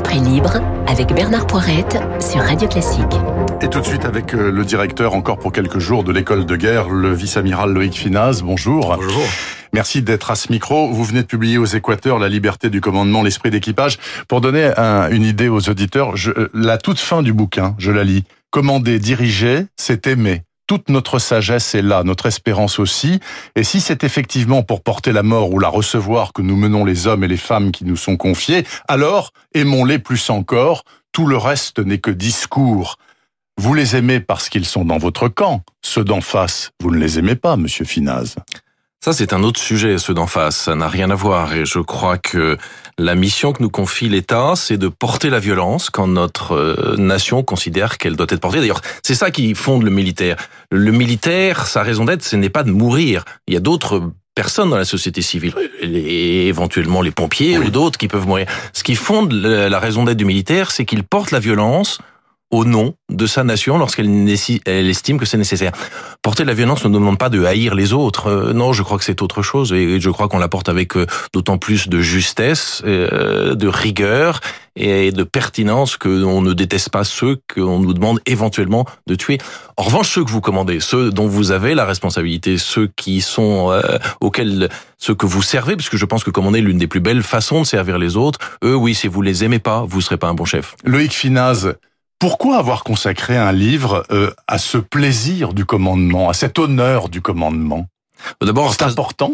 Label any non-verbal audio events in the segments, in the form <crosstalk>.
Esprit libre avec Bernard Poirette sur Radio Classique. Et tout de suite avec euh, le directeur encore pour quelques jours de l'école de guerre, le vice-amiral Loïc Finaz. Bonjour. Bonjour. Merci d'être à ce micro. Vous venez de publier aux Équateurs La liberté du commandement, l'esprit d'équipage. Pour donner une idée aux auditeurs, je, euh, la toute fin du bouquin, je la lis. Commander, diriger, c'est aimer toute notre sagesse est là, notre espérance aussi. Et si c'est effectivement pour porter la mort ou la recevoir que nous menons les hommes et les femmes qui nous sont confiés, alors aimons-les plus encore. Tout le reste n'est que discours. Vous les aimez parce qu'ils sont dans votre camp. Ceux d'en face, vous ne les aimez pas, monsieur Finaz. Ça, c'est un autre sujet, ceux d'en face. Ça n'a rien à voir. Et je crois que la mission que nous confie l'État, c'est de porter la violence quand notre euh, nation considère qu'elle doit être portée. D'ailleurs, c'est ça qui fonde le militaire. Le militaire, sa raison d'être, ce n'est pas de mourir. Il y a d'autres personnes dans la société civile, et éventuellement les pompiers ou d'autres qui peuvent mourir. Ce qui fonde la raison d'être du militaire, c'est qu'il porte la violence au nom de sa nation lorsqu'elle estime que c'est nécessaire. Porter la violence ne demande pas de haïr les autres. Euh, non, je crois que c'est autre chose et je crois qu'on la porte avec euh, d'autant plus de justesse, euh, de rigueur et de pertinence que on ne déteste pas ceux qu'on nous demande éventuellement de tuer. En revanche, ceux que vous commandez, ceux dont vous avez la responsabilité, ceux qui sont auxquels ceux que vous servez, parce que je pense que commander l'une des plus belles façons de servir les autres, eux, oui, si vous les aimez pas, vous serez pas un bon chef. Loïc Finaz, pourquoi avoir consacré un livre euh, à ce plaisir du commandement, à cet honneur du commandement? D'abord, c'est important?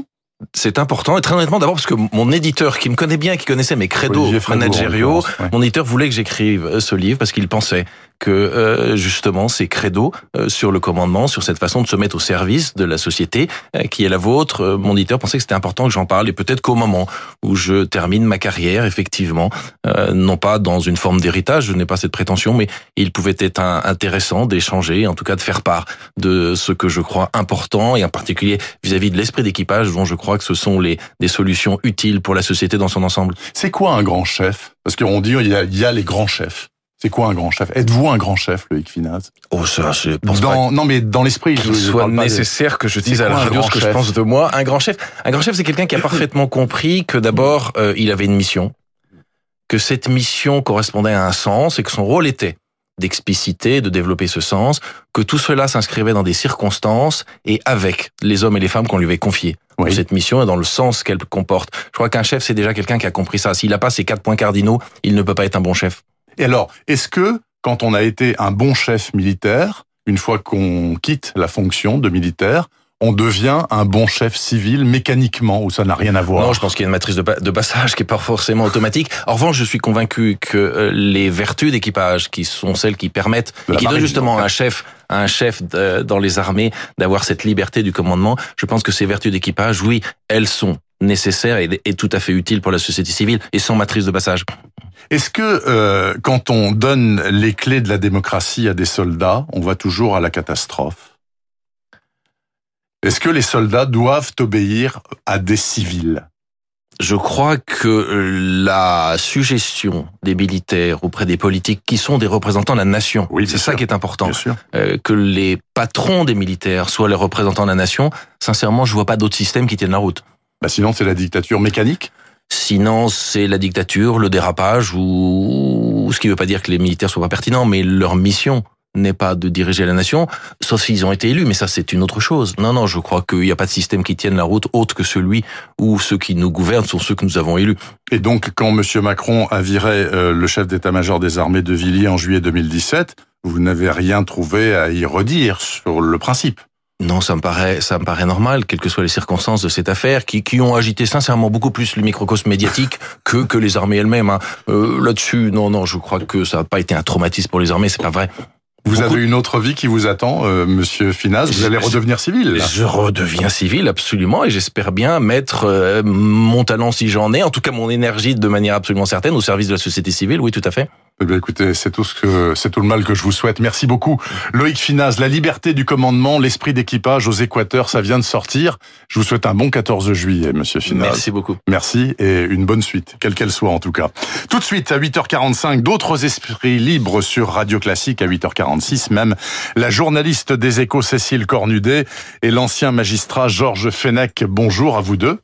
C'est important et très honnêtement d'abord parce que mon éditeur qui me connaît bien, qui connaissait mes credos managériaux, mon éditeur voulait que j'écrive euh, ce livre parce qu'il pensait que euh, justement ces credos euh, sur le commandement, sur cette façon de se mettre au service de la société qui est la vôtre, mon éditeur pensait que c'était important que j'en parle et peut-être qu'au moment où je termine ma carrière, effectivement, non pas dans une forme d'héritage, je n'ai pas cette prétention, mais il pouvait être intéressant d'échanger, en tout cas de faire part de ce que je crois important et en particulier vis-à-vis de l'esprit d'équipage dont je crois que ce sont les, des solutions utiles pour la société dans son ensemble. C'est quoi un grand chef? Parce qu'on dit il y, a, il y a les grands chefs. C'est quoi un grand chef? Êtes-vous un grand chef, Loïc Finaz? Oh, ça, je pense dans, Non, mais dans l'esprit, il soit nécessaire que je dise à la radio ce que je pense de moi. Un grand chef, un grand chef, c'est quelqu'un qui a parfaitement compris que d'abord, euh, il avait une mission, que cette mission correspondait à un sens et que son rôle était d'expliciter, de développer ce sens, que tout cela s'inscrivait dans des circonstances et avec les hommes et les femmes qu'on lui avait confiés. Cette mission est dans le sens qu'elle comporte. Je crois qu'un chef, c'est déjà quelqu'un qui a compris ça. S'il n'a pas ces quatre points cardinaux, il ne peut pas être un bon chef. Et alors, est-ce que quand on a été un bon chef militaire, une fois qu'on quitte la fonction de militaire, on devient un bon chef civil mécaniquement ou ça n'a rien à voir? Non, je pense qu'il y a une matrice de, passage qui est pas forcément automatique. En revanche, je suis convaincu que euh, les vertus d'équipage, qui sont celles qui permettent et qui donnent justement à un chef, un chef dans les armées d'avoir cette liberté du commandement, je pense que ces vertus d'équipage, oui, elles sont nécessaires et, tout à fait utiles pour la société civile et sans matrice de passage. Est-ce que euh, quand on donne les clés de la démocratie à des soldats, on va toujours à la catastrophe? Est-ce que les soldats doivent obéir à des civils? Je crois que la suggestion des militaires auprès des politiques qui sont des représentants de la nation, oui, c'est ça qui est important, euh, que les patrons des militaires soient les représentants de la nation, sincèrement, je vois pas d'autre système qui tienne la route. Bah sinon, c'est la dictature mécanique Sinon, c'est la dictature, le dérapage, ou ce qui ne veut pas dire que les militaires soient pas pertinents, mais leur mission n'est pas de diriger la nation, sauf s'ils ont été élus, mais ça c'est une autre chose. Non, non, je crois qu'il n'y a pas de système qui tienne la route autre que celui où ceux qui nous gouvernent sont ceux que nous avons élus. Et donc, quand M. Macron a viré euh, le chef d'état-major des armées de Villiers en juillet 2017, vous n'avez rien trouvé à y redire sur le principe non, ça me paraît, ça me paraît normal, quelles que soient les circonstances de cette affaire, qui, qui ont agité sincèrement beaucoup plus le microcosme médiatique <laughs> que que les armées elles-mêmes. Hein. Euh, Là-dessus, non, non, je crois que ça n'a pas été un traumatisme pour les armées, c'est pas vrai. Vous avez une autre vie qui vous attend, euh, Monsieur Finaz. Vous allez redevenir civil. Je redeviens civil, absolument, et j'espère bien mettre euh, mon talent, si j'en ai, en tout cas mon énergie, de manière absolument certaine, au service de la société civile. Oui, tout à fait. Eh bien, écoutez, c'est tout ce que c'est tout le mal que je vous souhaite. Merci beaucoup, Loïc Finaz. La liberté du commandement, l'esprit d'équipage aux Équateurs, ça vient de sortir. Je vous souhaite un bon 14 juillet, Monsieur Finaz. Merci beaucoup. Merci et une bonne suite, quelle qu'elle soit en tout cas. Tout de suite à 8h45, d'autres esprits libres sur Radio Classique à 8h46 même. La journaliste des Échos Cécile Cornudet et l'ancien magistrat Georges Fenech. Bonjour à vous deux.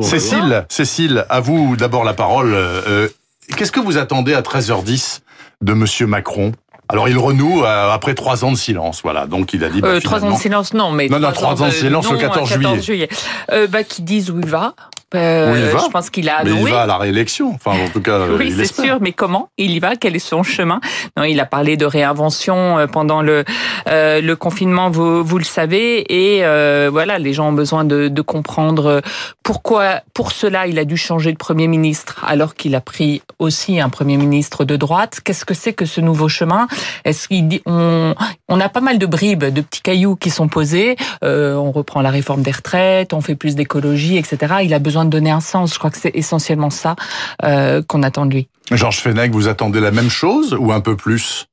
Cécile, Cécile, à vous d'abord la parole. Euh, qu'est-ce que vous attendez à 13h10 de Monsieur Macron? Alors il renoue euh, après trois ans de silence, voilà. Donc il a dit. Bah, euh, trois ans de silence, non, mais non, non, trois ans de silence le 14, 14 juillet. Euh, bah, qui disent où il va. Euh, il va. Je pense qu'il a. Mais il va à la réélection. Enfin, en tout cas, oui, c'est sûr. Mais comment il y va? Quel est son chemin? Non, il a parlé de réinvention euh, pendant le euh, le confinement. Vous vous le savez. Et euh, voilà, les gens ont besoin de, de comprendre pourquoi. Pour cela, il a dû changer de premier ministre alors qu'il a pris aussi un premier ministre de droite. Qu'est-ce que c'est que ce nouveau chemin? Est-ce qu'il dit on on a pas mal de bribes, de petits cailloux qui sont posés. Euh, on reprend la réforme des retraites, on fait plus d'écologie, etc. Il a besoin de donner un sens. Je crois que c'est essentiellement ça euh, qu'on attend de lui. Georges Fenech, vous attendez la même chose ou un peu plus?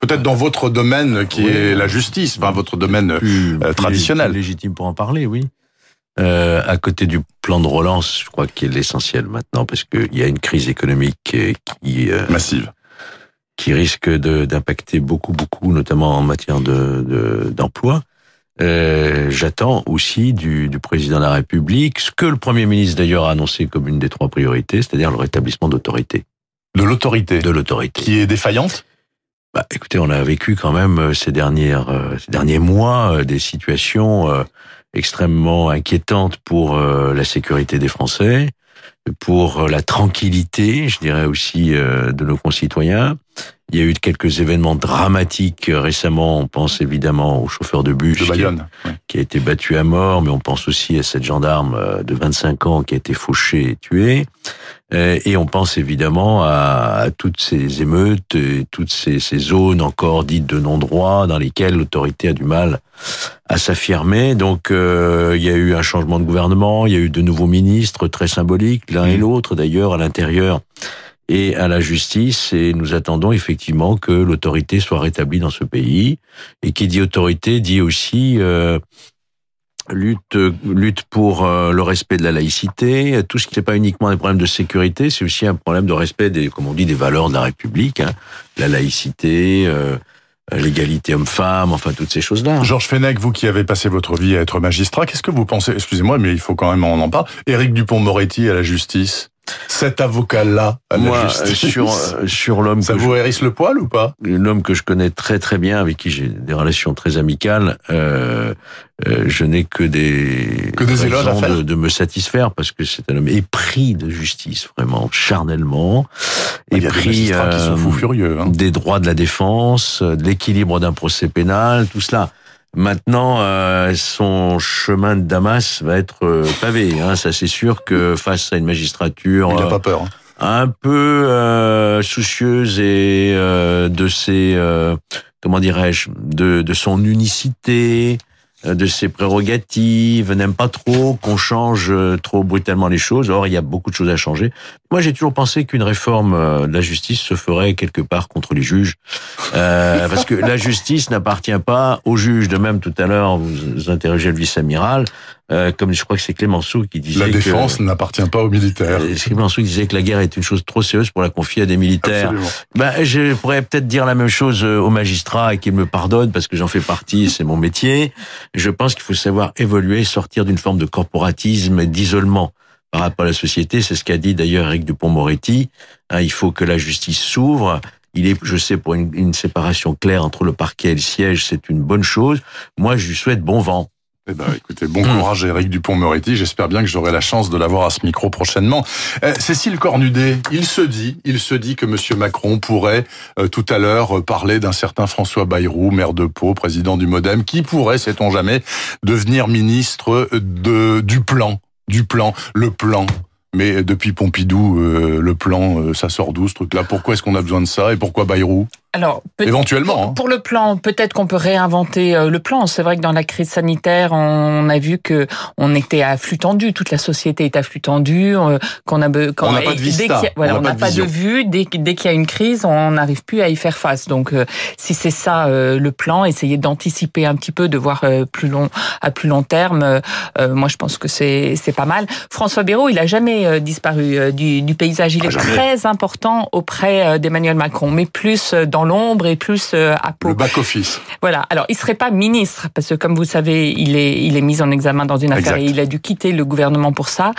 Peut-être dans votre domaine qui est la justice, enfin votre domaine plus, euh, traditionnel. Plus légitime pour en parler, oui. Euh, à côté du plan de relance, je crois qu'il est l'essentiel maintenant parce qu'il y a une crise économique qui euh, massive, qui risque d'impacter beaucoup, beaucoup, notamment en matière de d'emploi. Euh, j'attends aussi du, du, président de la République ce que le Premier ministre d'ailleurs a annoncé comme une des trois priorités, c'est-à-dire le rétablissement d'autorité. De l'autorité De l'autorité. Qui est défaillante bah, Écoutez, on a vécu quand même euh, ces, dernières, euh, ces derniers mois des situations extrêmement inquiétantes pour la sécurité des Français, pour la tranquillité, je dirais aussi, de nos concitoyens. Il y a eu quelques événements dramatiques récemment. On pense évidemment au chauffeur de bus qui, a été battu à mort, mais on pense aussi à cette gendarme euh, de 25 ans qui a été fauchée et tuée. Euh, et on pense évidemment à, toutes ces émeutes, et toutes ces, zones encore dites de non-droit dans lesquelles l'autorité a du mal à s'affirmer. Donc euh, il y a eu un changement de gouvernement, il y a eu de nouveaux ministres très symboliques, l'un et mmh. l'autre d'ailleurs à l'intérieur et à la justice et nous attendons effectivement que l'autorité soit rétablie dans ce pays. Et qui dit autorité dit aussi euh, lutte lutte pour euh, le respect de la laïcité. Tout ce qui n'est pas uniquement des problèmes de sécurité, c'est aussi un problème de respect des, comme on dit, des valeurs de la République, hein. la laïcité. Euh, l'égalité homme-femme, enfin toutes ces choses-là. Georges Fenech, vous qui avez passé votre vie à être magistrat, qu'est-ce que vous pensez? Excusez-moi, mais il faut quand même on en parle. Éric Dupont-Moretti à la justice cet avocat-là Moi, justice. sur euh, sur l'homme ça vous hérisse le poil ou pas? L'homme que je connais très très bien, avec qui j'ai des relations très amicales, euh, euh, je n'ai que des que des raisons de, de, me satisfaire parce que c'est un homme épris de justice, vraiment charnellement, épris euh, furieux, hein. des droits de la défense, de l'équilibre d'un procès pénal, tout cela. Maintenant, euh, son chemin de Damas va être euh, pavé. Hein. Ça, c'est sûr que face à une magistrature, il n'a pas peur. Hein. Un peu euh, soucieuse et de ses, comment dirais-je, de, de son unicité, euh, de ses prérogatives, n'aime pas trop qu'on change euh, trop brutalement les choses. Or, il y a beaucoup de choses à changer. Moi, j'ai toujours pensé qu'une réforme euh, de la justice se ferait quelque part contre les juges, euh, <laughs> parce que la justice n'appartient pas aux juges. De même, tout à l'heure, vous interrogez le vice-amiral. Euh, comme je crois que c'est Clémenceau qui disait la défense n'appartient pas aux militaires. Clémenceau disait que la guerre est une chose trop sérieuse pour la confier à des militaires. Ben, je pourrais peut-être dire la même chose aux magistrats et qu'ils me pardonnent parce que j'en fais partie, <laughs> c'est mon métier. Je pense qu'il faut savoir évoluer, sortir d'une forme de corporatisme et d'isolement par rapport à la société. C'est ce qu'a dit d'ailleurs Eric Dupont-Moretti. Hein, il faut que la justice s'ouvre. Il est, je sais, pour une, une, séparation claire entre le parquet et le siège, c'est une bonne chose. Moi, je lui souhaite bon vent. Eh ben, écoutez, bon courage à Eric Dupont-Moretti. J'espère bien que j'aurai la chance de l'avoir à ce micro prochainement. Euh, Cécile Cornudet, il se dit, il se dit que Monsieur Macron pourrait euh, tout à l'heure euh, parler d'un certain François Bayrou, maire de Pau, président du MoDem, qui pourrait, sait-on jamais, devenir ministre de du plan, du plan, le plan. Mais depuis Pompidou, le plan, ça sort d'où ce truc-là? Pourquoi est-ce qu'on a besoin de ça? Et pourquoi Bayrou? Alors, éventuellement. Hein. Pour, le plan, peut-être qu'on peut réinventer euh, le plan. C'est vrai que dans la crise sanitaire, on a vu que on était à flux tendu, toute la société est à flux tendu, euh, qu'on a on n'a pas de vista, voilà, on n'a pas, de, vue. Dès, dès qu'il y a une crise, on n'arrive plus à y faire face. Donc, euh, si c'est ça le plan, essayer d'anticiper un petit peu, de voir plus long à plus long terme. moi, je pense que c'est c'est pas mal. François Bayrou, il a jamais disparu du, du paysage. Il est très important auprès d'Emmanuel Macron, mais plus dans dans l'ombre et plus euh, à Pau. Le back office. Voilà. Alors, il serait pas ministre parce que, comme vous savez, il est il est mis en examen dans une affaire Exact. et il a dû quitter le gouvernement pour ça.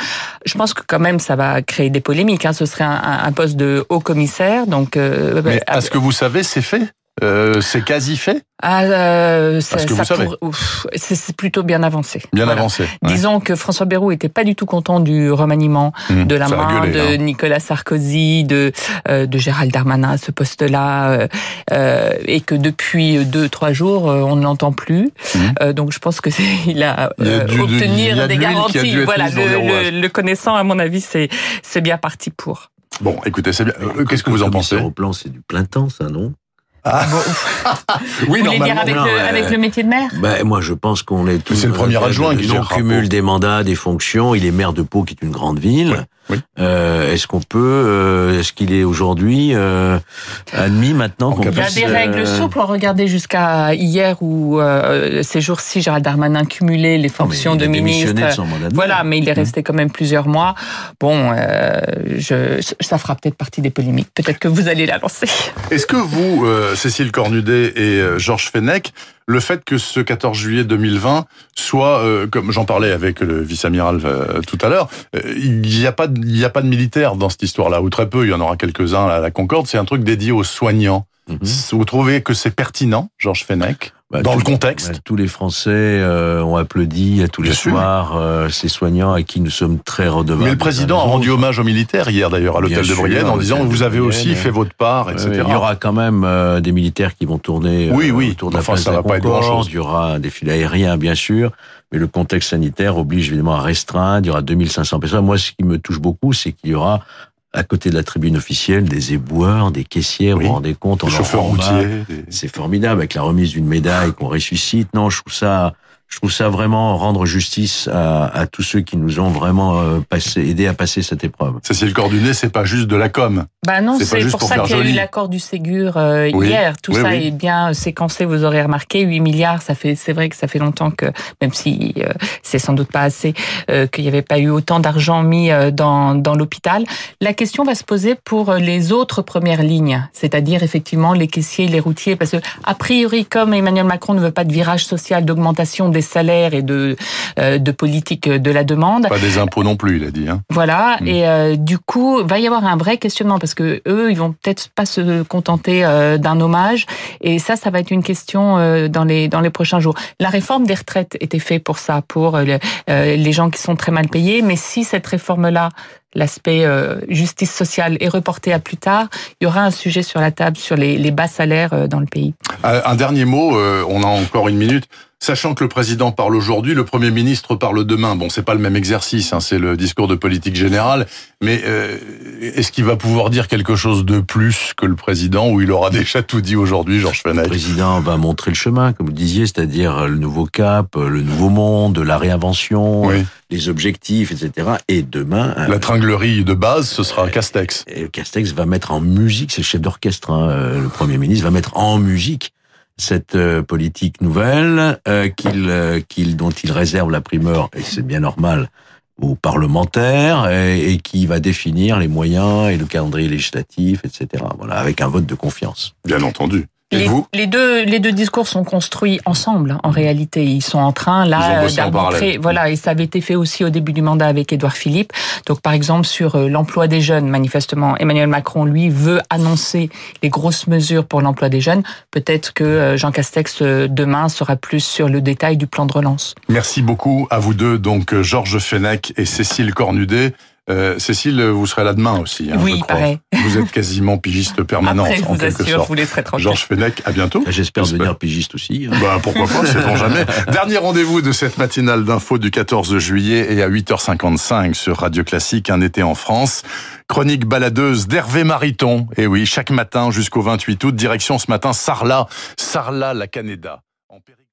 Je pense que quand même, ça va créer des polémiques. Hein. Ce serait un, un poste de haut commissaire, donc. euh, Mais euh, est-ce que vous savez, c'est fait Euh, C'est quasi fait ah, euh, Parce ça c'est plutôt bien avancé. Bien Voilà. avancé. ouais. Disons que François Bayrou était pas du tout content du remaniement Mmh, de la main gueulé, de hein. Nicolas Sarkozy, de euh, de Gérald Darmanin à ce poste-là, euh, euh, et que depuis deux trois jours euh, on ne l'entend plus. Euh, donc je pense que c'est <laughs> il a, Il y a dû- obtenir il a des garanties. Voilà, le, rouages. le, le connaissant à mon avis c'est c'est bien parti pour. Bon, écoutez, c'est bien. Euh, Qu'est-ce que vous en pensez? Au plan, c'est du plein temps, ça, non? <laughs> Oui, vous voulez dire normalement. avec, non, le, euh, avec le métier de maire? Ben, Moi, je pense qu'on est tous... c'est le premier adjoint qui non gérera cumul Pau. des mandats, des fonctions. Il est maire de Pau, qui est une grande ville. Oui. Euh, est-ce qu'on peut... euh, est-ce qu'il est aujourd'hui euh, admis maintenant En qu'on Il y a des règles souples. Regardez jusqu'à hier où euh, ces jours-ci, Gérald Darmanin cumulait les non, mais fonctions il de ministre. de son mandat de Voilà, mais il est resté quand même plusieurs mois. Bon, euh, je, ça fera peut-être partie des polémiques. Peut-être que vous allez la lancer. Est-ce que vous, euh, Cécile Cornudet et Georges Fenech, le fait que ce 14 juillet 2020 soit, euh, comme j'en parlais avec le vice-amiral euh, tout à l'heure, euh, il n'y a pas, de- il y a pas de militaires dans cette histoire-là, ou très peu. Il y en aura quelques-uns à la Concorde. C'est un truc dédié aux soignants. Mhm. Vous trouvez que c'est pertinent, Georges Fenech, Bah, dans tout- le contexte bah, Tous les Français euh, ont applaudi à tous les sûr. soirs euh, ces soignants à qui nous sommes très redevables. Mais le président a rendu hommage aux militaires hier d'ailleurs à l'hôtel de Brienne en disant vous avez aussi fait votre part, etc. Euh, il y aura quand même euh, des militaires qui vont tourner Oui, euh, oui. autour de la Enfin, place ça de la va pas être Concorde. grand-chose. Il y aura un défilé aérien, bien sûr, mais le contexte sanitaire oblige évidemment à restreindre. Il y aura 2500 personnes. Moi, ce qui me touche beaucoup, c'est qu'il y aura à côté de la tribune officielle des éboueurs, des caissières. Oui. Vous vous rendez compte on chauffeurs routiers. des- C'est formidable avec la remise d'une médaille qu'on ressuscite. Non, je trouve ça, je trouve ça vraiment rendre justice à, à tous ceux qui nous ont vraiment euh, passé, aidé à passer cette épreuve. Cécile Cordunet, c'est pas juste de la com. Bah non, C'est pour, pour ça qu'il y a joli. eu l'accord du Ségur euh, Oui. hier. Tout Oui, ça oui. est bien séquencé, vous aurez remarqué. 8 milliards, ça fait, c'est vrai que ça fait longtemps que, même si euh, c'est sans doute pas assez, euh, qu'il n'y avait pas eu autant d'argent mis euh, dans, dans l'hôpital. La question va se poser pour euh, les autres premières lignes, c'est-à-dire effectivement les caissiers, les routiers, parce que a priori, comme Emmanuel Macron ne veut pas de virage social, d'augmentation des salaires et de, euh, de politique de la demande, Pas des impôts non plus, il a dit. Hein. voilà, Mm. et euh, du coup, va y avoir un vrai questionnement parce que eux, ils vont peut-être pas se contenter euh, d'un hommage, et ça, ça va être une question euh, dans les dans les prochains jours. La réforme des retraites était faite pour ça, pour euh, le- les gens qui sont très mal payés, mais si cette réforme-là, l'aspect justice sociale est reporté à plus tard, il y aura un sujet sur la table sur les, les bas salaires dans le pays. Un dernier mot, on a encore une minute. Sachant que le président parle aujourd'hui, le Premier ministre parle demain. Bon, c'est pas le même exercice, hein, c'est le discours de politique générale. Mais euh, est-ce qu'il va pouvoir dire quelque chose de plus que le président, ou il aura <laughs> déjà tout dit aujourd'hui, Georges Le Fenech président va montrer le chemin, comme vous disiez, c'est-à-dire le nouveau cap, le nouveau monde, la réinvention, Oui. les objectifs, etc. Et demain, La tringlerie de base, ce sera Castex. Et Castex va mettre en musique, c'est le chef d'orchestre, hein, euh, le Premier ministre va mettre en musique cette euh, politique nouvelle euh, qu'il, euh, qu'il, dont il réserve la primeur, et c'est bien normal, aux parlementaires, et, et qui va définir les moyens et le calendrier législatif, etc. Voilà, avec un vote de confiance. Bien entendu. Les, deux, les deux discours sont construits ensemble. En réalité, ils sont en train là d'arbitrer. Voilà, et ça avait été fait aussi au début du mandat avec Édouard Philippe. Donc, par exemple, sur euh, l'emploi des jeunes, manifestement, Emmanuel Macron lui veut annoncer les grosses mesures pour l'emploi des jeunes. Peut-être que euh, Jean Castex euh, demain sera plus sur le détail du plan de relance. Merci beaucoup à vous deux, donc Georges Fenech et Cécile Cornudet. Euh, Cécile, vous serez là demain aussi, hein, je oui, crois. pareil. Vous êtes quasiment pigiste permanente, Après, je en vous quelque assure, je sorte. vous laisserai tranquille. Georges Fenech, à bientôt. J'espère J'espère. devenir pigiste aussi. hein. Bah, pourquoi pas, sait-on <laughs> jamais. Dernier rendez-vous de cette matinale d'info du 14 juillet et à 8h55 sur Radio Classique, un été en France. Chronique baladeuse d'Hervé Mariton. Et oui, chaque matin jusqu'au 28 août, direction ce matin Sarlat, Sarlat la Caneda. En péri-